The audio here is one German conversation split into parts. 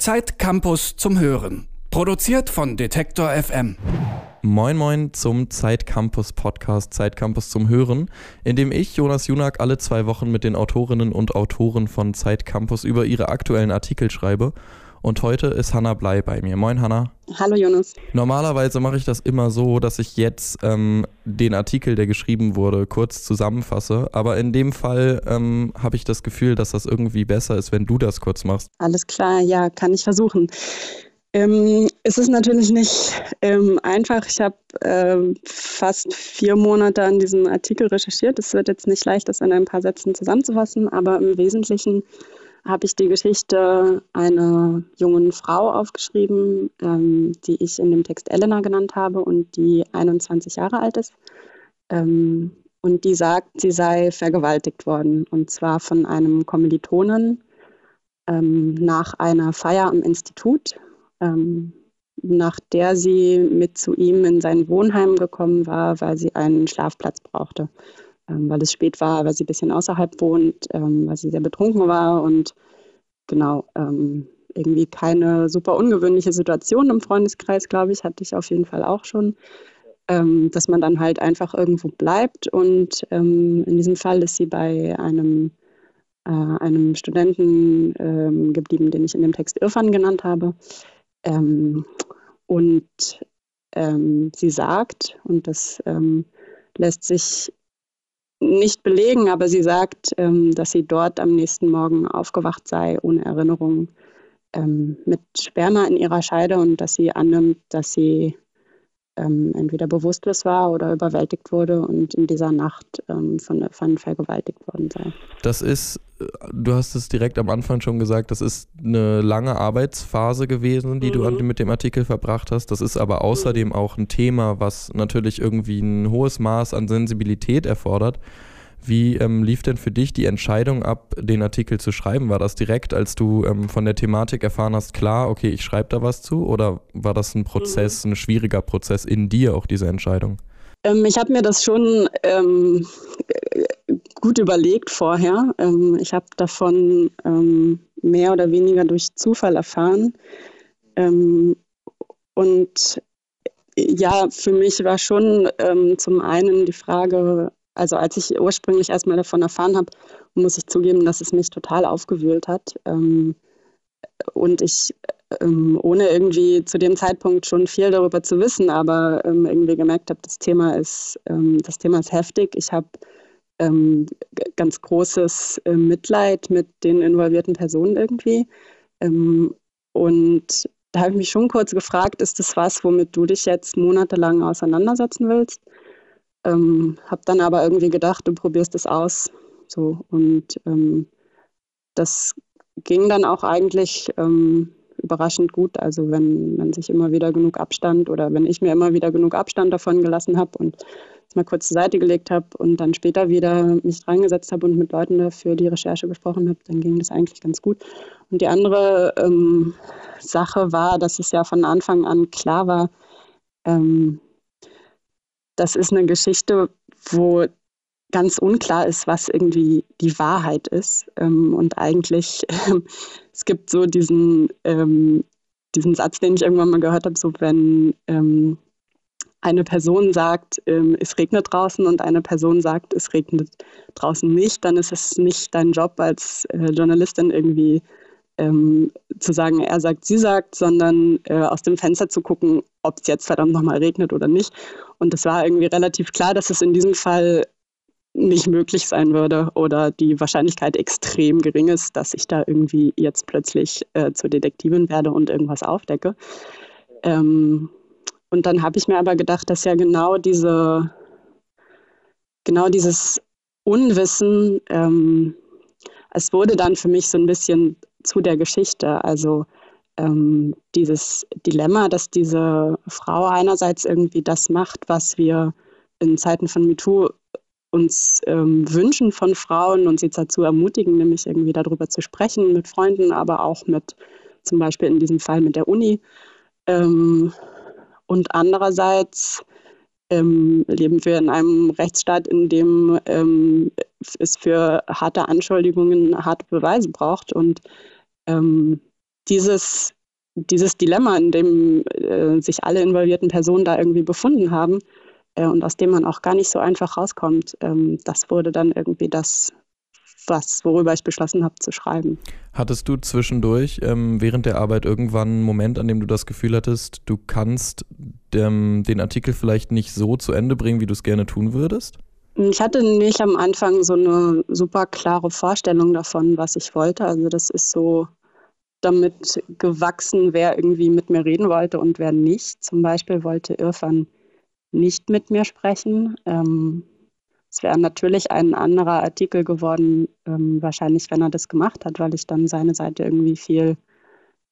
Zeit Campus zum Hören. Produziert von Detektor FM. Moin Moin zum Zeitcampus Podcast Zeitcampus zum Hören, in dem ich, Jonas Junak, alle zwei Wochen mit den Autorinnen und Autoren von Zeitcampus über ihre aktuellen Artikel schreibe. Und heute ist Hanna Blei bei mir. Moin Hanna. Hallo Jonas. Normalerweise mache ich das immer so, dass ich jetzt ähm, den Artikel, der geschrieben wurde, kurz zusammenfasse. Aber in dem Fall ähm, habe ich das Gefühl, dass das irgendwie besser ist, wenn du das kurz machst. Alles klar, ja, kann ich versuchen. Ähm, es ist natürlich nicht ähm, einfach. Ich habe äh, fast vier Monate an diesem Artikel recherchiert. Es wird jetzt nicht leicht, das in ein paar Sätzen zusammenzufassen, aber im Wesentlichen habe ich die Geschichte einer jungen Frau aufgeschrieben, ähm, die ich in dem Text Elena genannt habe und die 21 Jahre alt ist. Ähm, und die sagt, sie sei vergewaltigt worden und zwar von einem Kommilitonen ähm, nach einer Feier am Institut ähm, nach der sie mit zu ihm in sein Wohnheim gekommen war, weil sie einen Schlafplatz brauchte. Ähm, weil es spät war, weil sie ein bisschen außerhalb wohnt, ähm, weil sie sehr betrunken war und genau, ähm, irgendwie keine super ungewöhnliche Situation im Freundeskreis, glaube ich, hatte ich auf jeden Fall auch schon, dass man dann halt einfach irgendwo bleibt. Und in diesem Fall ist sie bei einem, äh, einem Studenten ähm, geblieben, den ich in dem Text Irfan genannt habe. Ähm, und ähm, sie sagt, und das lässt sich nicht belegen, aber sie sagt, ähm, dass sie dort am nächsten Morgen aufgewacht sei, ohne Erinnerung, ähm, mit Sperma in ihrer Scheide und dass sie annimmt, dass sie ähm, entweder bewusstlos war oder überwältigt wurde und in dieser Nacht von, von vergewaltigt worden sei. Das ist, du hast es direkt am Anfang schon gesagt, das ist eine lange Arbeitsphase gewesen, die mhm. du mit dem Artikel verbracht hast. Das ist aber außerdem mhm. auch ein Thema, was natürlich irgendwie ein hohes Maß an Sensibilität erfordert. Wie ähm, lief denn für dich die Entscheidung ab, den Artikel zu schreiben? War das direkt, als du ähm, von der Thematik erfahren hast, klar, okay, ich schreibe da was zu? Oder war das ein Prozess, mhm. ein schwieriger Prozess in dir, auch diese Entscheidung? Ähm, ich habe mir das schon ähm, gut überlegt vorher. Ähm, ich habe davon ähm, mehr oder weniger durch Zufall erfahren. und ja, für mich war schon zum einen die Frage, also als ich ursprünglich erstmal davon erfahren habe, muss ich zugeben, dass es mich total aufgewühlt hat. Ähm, und ich, ähm, ohne irgendwie zu dem Zeitpunkt schon viel darüber zu wissen, aber ähm, irgendwie gemerkt habe, das ähm, das Thema ist heftig. Ich habe ähm, ganz großes äh, Mitleid mit den involvierten Personen irgendwie. Ähm, und da habe ich mich schon kurz gefragt, ist das was, womit du dich jetzt monatelang auseinandersetzen willst? Ähm, habe dann aber irgendwie gedacht, du probierst es aus. So, und ähm, das ging dann auch eigentlich ähm, überraschend gut. Also wenn man sich immer wieder genug Abstand oder wenn ich mir immer wieder genug Abstand davon gelassen habe und mal kurz zur Seite gelegt habe und dann später wieder mich dran gesetzt habe und mit Leuten dafür die Recherche gesprochen habe, dann ging das eigentlich ganz gut. Und die andere ähm, Sache war, dass es ja von Anfang an klar war, ähm, das ist eine Geschichte, wo ganz unklar ist, was irgendwie die Wahrheit ist. Ähm, und eigentlich, es gibt so diesen, ähm, diesen Satz, den ich irgendwann mal gehört habe, so wenn ähm, eine Person sagt, ähm, es regnet draußen und eine Person sagt, es regnet draußen nicht, dann ist es nicht dein Job als äh, Journalistin irgendwie ähm, zu sagen, er sagt, sie sagt, sondern äh, aus dem Fenster zu gucken, ob es jetzt verdammt nochmal regnet oder nicht. Und es war irgendwie relativ klar, dass es in diesem Fall nicht möglich sein würde oder die Wahrscheinlichkeit extrem gering ist, dass ich da irgendwie jetzt plötzlich äh, zur Detektivin werde und irgendwas aufdecke. Ähm, und dann habe ich mir aber gedacht, dass ja genau diese, genau dieses Unwissen, ähm, es wurde dann für mich so ein bisschen zu der Geschichte. Also ähm, dieses Dilemma, dass diese Frau einerseits irgendwie das macht, was wir in Zeiten von MeToo uns ähm, wünschen von Frauen und sie dazu ermutigen, nämlich irgendwie darüber zu sprechen mit Freunden, aber auch mit zum Beispiel in diesem Fall mit der Uni. Ähm, und andererseits ähm, leben wir in einem Rechtsstaat, in dem ähm, es für harte Anschuldigungen harte Beweise braucht. Und ähm, dieses, dieses Dilemma, in dem äh, sich alle involvierten Personen da irgendwie befunden haben äh, und aus dem man auch gar nicht so einfach rauskommt, ähm, das wurde dann irgendwie das, was, worüber ich beschlossen habe zu schreiben. Hattest du zwischendurch ähm, während der Arbeit irgendwann einen Moment, an dem du das Gefühl hattest, du kannst dem, den Artikel vielleicht nicht so zu Ende bringen, wie du es gerne tun würdest? Ich hatte nicht am Anfang so eine super klare Vorstellung davon, was ich wollte. Also das ist so damit gewachsen, wer irgendwie mit mir reden wollte und wer nicht. Zum Beispiel wollte Irfan nicht mit mir sprechen. Ähm, es wäre natürlich ein anderer Artikel geworden, ähm, wahrscheinlich, wenn er das gemacht hat, weil ich dann seine Seite irgendwie viel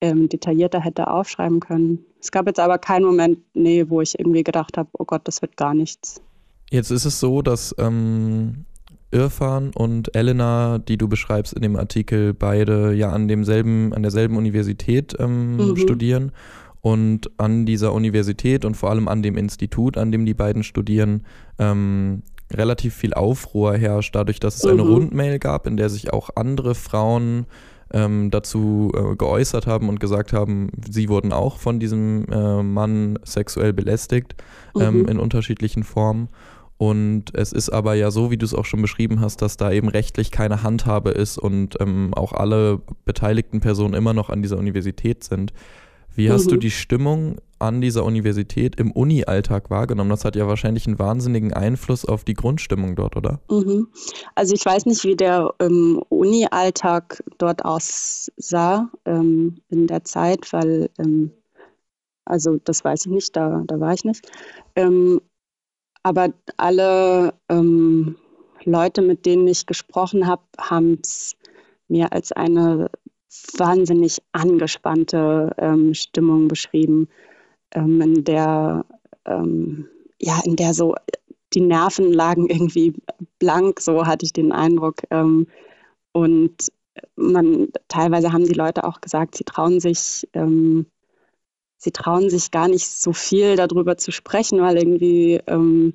ähm, detaillierter hätte aufschreiben können. Es gab jetzt aber keinen Moment, nee, wo ich irgendwie gedacht habe, oh Gott, das wird gar nichts. Jetzt ist es so, dass ähm, Irfan und Elena, die du beschreibst in dem Artikel, beide ja an demselben, an derselben Universität ähm, mhm. studieren. Und an dieser Universität und vor allem an dem Institut, an dem die beiden studieren, ähm, relativ viel Aufruhr herrscht, dadurch, dass es mhm. eine Rundmail gab, in der sich auch andere Frauen ähm, dazu äh, geäußert haben und gesagt haben, sie wurden auch von diesem äh, Mann sexuell belästigt ähm, mhm. in unterschiedlichen Formen. Und es ist aber ja so, wie du es auch schon beschrieben hast, dass da eben rechtlich keine Handhabe ist und ähm, auch alle beteiligten Personen immer noch an dieser Universität sind. Wie hast mhm. du die Stimmung an dieser Universität im Uni-Alltag wahrgenommen? Das hat ja wahrscheinlich einen wahnsinnigen Einfluss auf die Grundstimmung dort, oder? Mhm. Also ich weiß nicht, wie der ähm, Uni-Alltag dort aussah ähm, in der Zeit, weil, ähm, also das weiß ich nicht, da, da war ich nicht. Ähm, aber alle ähm, Leute, mit denen ich gesprochen habe, haben es mir als eine wahnsinnig angespannte ähm, Stimmung beschrieben, ähm, in der ähm, ja, in der so die Nerven lagen irgendwie blank, so hatte ich den Eindruck. Ähm, und man teilweise haben die Leute auch gesagt, sie trauen sich, ähm, sie trauen sich gar nicht so viel darüber zu sprechen, weil irgendwie ähm,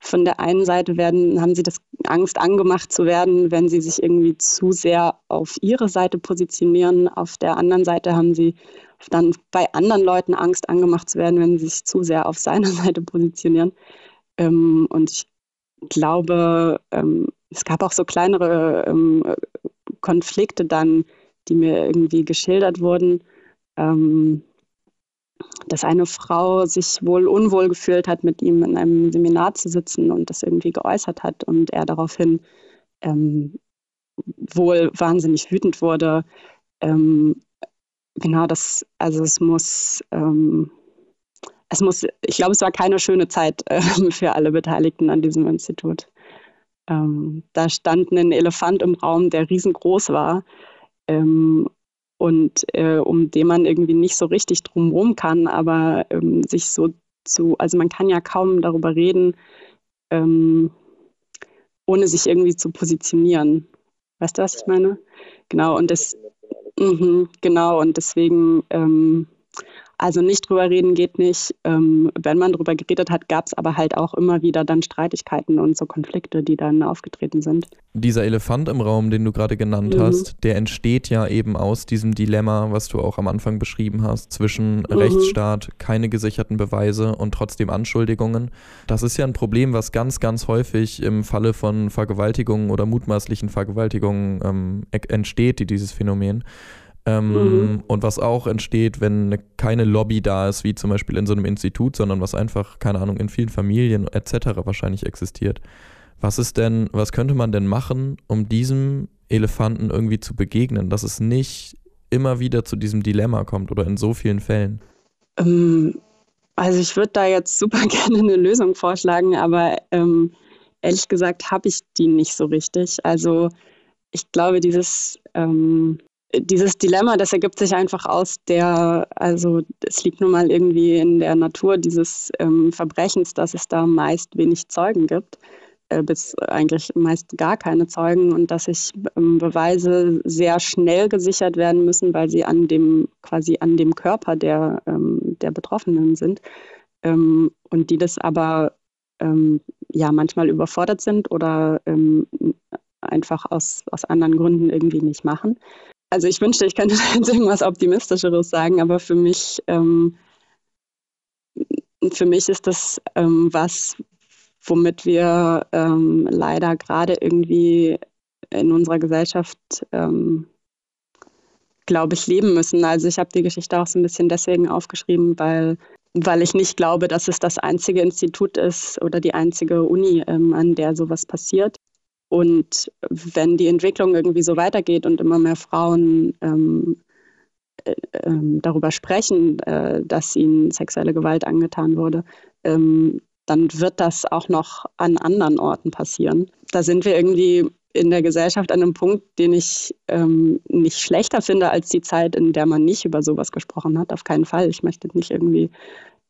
von der einen Seite werden, haben sie das Angst angemacht zu werden, wenn sie sich irgendwie zu sehr auf ihre Seite positionieren. Auf der anderen Seite haben sie dann bei anderen Leuten Angst angemacht zu werden, wenn sie sich zu sehr auf seiner Seite positionieren. Ähm, und ich glaube, ähm, es gab auch so kleinere ähm, Konflikte dann, die mir irgendwie geschildert wurden. Dass eine Frau sich wohl unwohl gefühlt hat, mit ihm in einem Seminar zu sitzen und das irgendwie geäußert hat und er daraufhin ähm, wohl wahnsinnig wütend wurde. Ähm, genau, das, also es muss, ähm, es muss, ich glaube, es war keine schöne Zeit äh, für alle Beteiligten an diesem Institut. Ähm, da stand ein Elefant im Raum, der riesengroß war. Ähm, und äh, um den man irgendwie nicht so richtig drumherum kann, aber ähm, sich so zu, also man kann ja kaum darüber reden, ähm, ohne sich irgendwie zu positionieren. Weißt du, was ich meine? Genau, und das, mh, genau, und deswegen ähm, also nicht drüber reden geht nicht. Ähm, wenn man drüber geredet hat, gab es aber halt auch immer wieder dann Streitigkeiten und so Konflikte, die dann aufgetreten sind. Dieser Elefant im Raum, den du gerade genannt mhm. hast, der entsteht ja eben aus diesem Dilemma, was du auch am Anfang beschrieben hast, zwischen mhm. Rechtsstaat, keine gesicherten Beweise und trotzdem Anschuldigungen. Das ist ja ein Problem, was ganz, ganz häufig im Falle von Vergewaltigungen oder mutmaßlichen Vergewaltigungen ähm, entsteht, dieses Phänomen. Ähm, mhm. Und was auch entsteht, wenn keine Lobby da ist, wie zum Beispiel in so einem Institut, sondern was einfach, keine Ahnung, in vielen Familien etc. wahrscheinlich existiert. Was ist denn, was könnte man denn machen, um diesem Elefanten irgendwie zu begegnen, dass es nicht immer wieder zu diesem Dilemma kommt oder in so vielen Fällen? Ähm, also ich würde da jetzt super gerne eine Lösung vorschlagen, aber ähm, ehrlich gesagt habe ich die nicht so richtig. Also ich glaube, dieses ähm, dieses Dilemma, das ergibt sich einfach aus der, also es liegt nun mal irgendwie in der Natur dieses ähm, Verbrechens, dass es da meist wenig Zeugen gibt, äh, bis eigentlich meist gar keine Zeugen und dass sich ähm, Beweise sehr schnell gesichert werden müssen, weil sie an dem quasi an dem Körper der, ähm, der Betroffenen sind ähm, und die das aber ähm, ja manchmal überfordert sind oder ähm, einfach aus, aus anderen Gründen irgendwie nicht machen. Also ich wünschte, ich könnte jetzt irgendwas Optimistischeres sagen, aber für mich, ähm, für mich ist das ähm, was, womit wir ähm, leider gerade irgendwie in unserer Gesellschaft, ähm, glaube ich, leben müssen. Also ich habe die Geschichte auch so ein bisschen deswegen aufgeschrieben, weil, weil ich nicht glaube, dass es das einzige Institut ist oder die einzige Uni, ähm, an der sowas passiert. Und wenn die Entwicklung irgendwie so weitergeht und immer mehr Frauen ähm, äh, äh, darüber sprechen, äh, dass ihnen sexuelle Gewalt angetan wurde, ähm, dann wird das auch noch an anderen Orten passieren. Da sind wir irgendwie in der Gesellschaft an einem Punkt, den ich ähm, nicht schlechter finde als die Zeit, in der man nicht über sowas gesprochen hat. Auf keinen Fall. Ich möchte nicht irgendwie,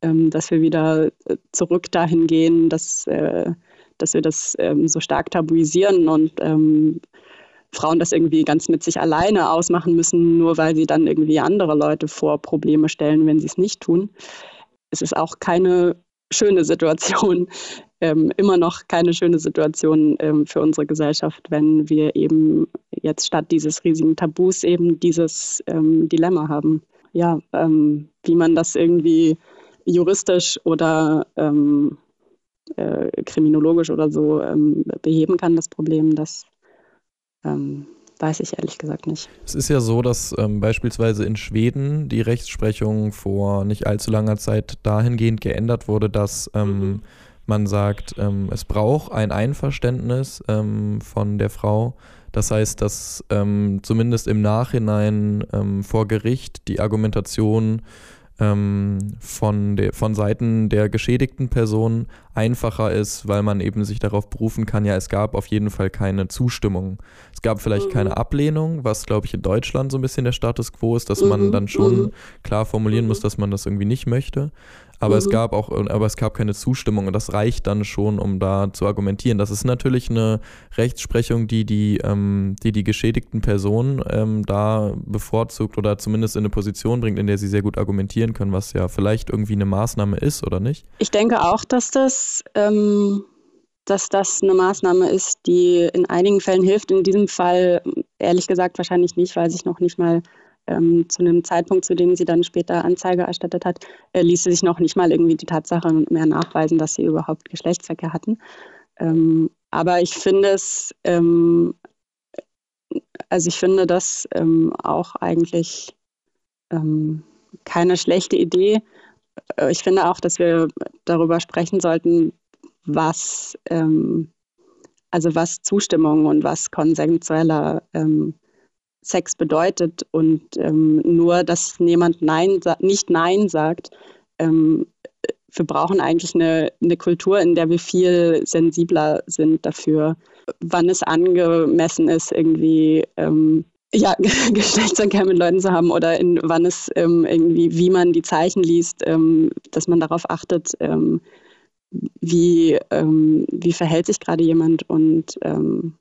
ähm, dass wir wieder äh, zurück dahin gehen, dass, dass wir das ähm, so stark tabuisieren und ähm, Frauen das irgendwie ganz mit sich alleine ausmachen müssen, nur weil sie dann irgendwie andere Leute vor Probleme stellen, wenn sie es nicht tun. Es ist auch keine schöne Situation, ähm, immer noch keine schöne Situation ähm, für unsere Gesellschaft, wenn wir eben jetzt statt dieses riesigen Tabus eben dieses ähm, Dilemma haben. Ja, ähm, wie man das irgendwie juristisch oder ähm, äh, kriminologisch oder so ähm, beheben kann, das Problem, das weiß ich ehrlich gesagt nicht. Es ist ja so, dass ähm, beispielsweise in Schweden die Rechtsprechung vor nicht allzu langer Zeit dahingehend geändert wurde, dass ähm, mhm man sagt, ähm, es braucht ein Einverständnis ähm, von der Frau. Das heißt, dass ähm, zumindest im Nachhinein ähm, vor Gericht die Argumentation ähm, von, der, von Seiten der geschädigten Person einfacher ist, weil man eben sich darauf berufen kann, ja, es gab auf jeden Fall keine Zustimmung. Es gab vielleicht mhm. keine Ablehnung, was, glaube ich, in Deutschland so ein bisschen der Status quo ist, dass mhm. man dann schon mhm. klar formulieren muss, dass man das irgendwie nicht möchte. Aber mhm. es gab auch, aber es gab keine Zustimmung und das reicht dann schon, um da zu argumentieren. Das ist natürlich eine Rechtsprechung, die die, ähm, die, die geschädigten Personen ähm, da bevorzugt oder zumindest in eine Position bringt, in der sie sehr gut argumentieren können, was ja vielleicht irgendwie eine Maßnahme ist, oder nicht? Ich denke auch, dass das, ähm, dass das eine Maßnahme ist, die in einigen Fällen hilft. In diesem Fall ehrlich gesagt wahrscheinlich nicht, weil sich noch nicht mal ähm, zu einem Zeitpunkt, zu dem sie dann später Anzeige erstattet hat, äh, ließ sie sich noch nicht mal irgendwie die Tatsache mehr nachweisen, dass sie überhaupt Geschlechtsverkehr hatten. Ähm, aber ich finde es, ähm, also ich finde das ähm, auch eigentlich ähm, keine schlechte Idee. Äh, ich finde auch, dass wir darüber sprechen sollten, was, ähm, also was Zustimmung und was konsensueller ähm, Sex bedeutet und ähm, nur, dass jemand Nein, nicht Nein sagt. Ähm, wir brauchen eigentlich eine, eine Kultur, in der wir viel sensibler sind dafür, wann es angemessen ist, irgendwie ähm, ja, Geschlechtsverkehr mit Leuten zu haben oder in wann es ähm, irgendwie, wie man die Zeichen liest, ähm, dass man darauf achtet, ähm, wie, ähm, wie verhält sich gerade jemand und ähm,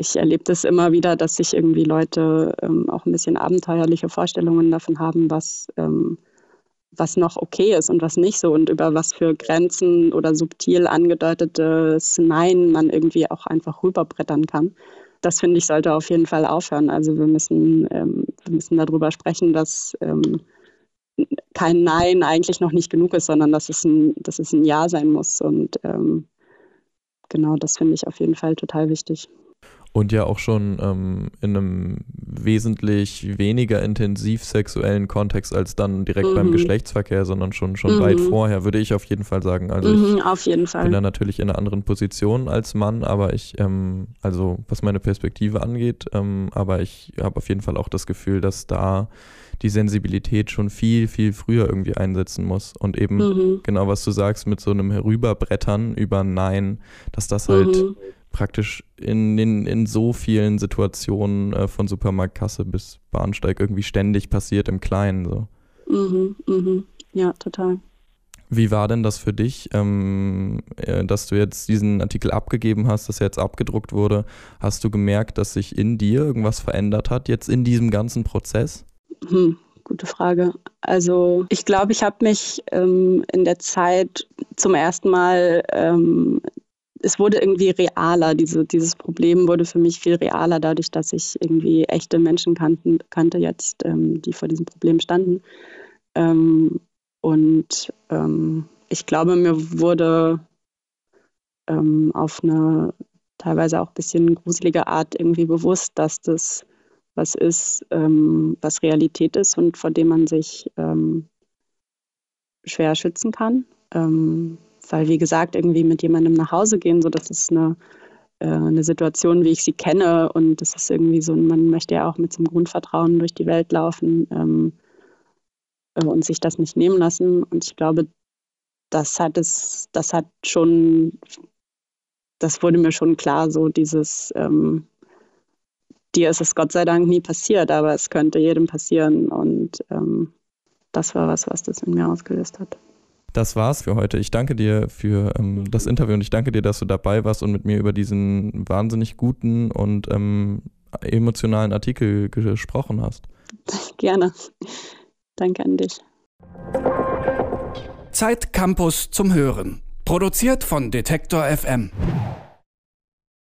ich erlebe das immer wieder, dass sich irgendwie Leute ähm, auch ein bisschen abenteuerliche Vorstellungen davon haben, was, ähm, was noch okay ist und was nicht so und über was für Grenzen oder subtil angedeutetes Nein man irgendwie auch einfach rüberbrettern kann. Das finde ich sollte auf jeden Fall aufhören. Also wir müssen, ähm, wir müssen darüber sprechen, dass ähm, kein Nein eigentlich noch nicht genug ist, sondern dass es ein, dass es ein Ja sein muss. Und ähm, genau, das finde ich auf jeden Fall total wichtig und ja auch schon ähm, in einem wesentlich weniger intensiv sexuellen Kontext als dann direkt mhm. beim Geschlechtsverkehr, sondern schon, schon mhm. weit vorher, würde ich auf jeden Fall sagen. Also mhm, ich auf jeden Fall. bin da natürlich in einer anderen Position als Mann, aber ich, ähm, also was meine Perspektive angeht, ähm, aber ich habe auf jeden Fall auch das Gefühl, dass da die Sensibilität schon viel, viel früher irgendwie einsetzen muss. Und eben mhm. genau, was du sagst, mit so einem Herüberbrettern über Nein, dass das halt mhm praktisch in, in, in so vielen Situationen äh, von Supermarktkasse bis Bahnsteig irgendwie ständig passiert im Kleinen. So. Mhm, mhm. Ja, total. Wie war denn das für dich, ähm, äh, dass du jetzt diesen Artikel abgegeben hast, dass er jetzt abgedruckt wurde? Hast du gemerkt, dass sich in dir irgendwas verändert hat, jetzt in diesem ganzen Prozess? Hm, gute Frage. Also ich glaube, ich habe mich ähm, in der Zeit zum ersten Mal ähm, es wurde irgendwie realer. Diese, dieses Problem wurde für mich viel realer, dadurch, dass ich irgendwie echte Menschen kannten, kannte jetzt, ähm, die vor diesem Problem standen. Ähm, und ähm, ich glaube, mir wurde ähm, auf eine teilweise auch ein bisschen gruselige Art irgendwie bewusst, dass das was ist, ähm, was Realität ist und vor dem man sich ähm, schwer schützen kann. Weil, wie gesagt, irgendwie mit jemandem nach Hause gehen, so das ist eine, äh, eine Situation, wie ich sie kenne. Und das ist irgendwie so, man möchte ja auch mit so einem Grundvertrauen durch die Welt laufen ähm, äh, und sich das nicht nehmen lassen. Und ich glaube, das hat es, das hat schon, das wurde mir schon klar, so dieses, ähm, dir ist es Gott sei Dank nie passiert, aber es könnte jedem passieren. Und ähm, das war was, was das in mir ausgelöst hat. Das war's für heute. Ich danke dir für ähm, das Interview und ich danke dir, dass du dabei warst und mit mir über diesen wahnsinnig guten und ähm, emotionalen Artikel gesprochen hast. Gerne. Danke an dich. Zeit Campus zum Hören. Produziert von Detektor FM.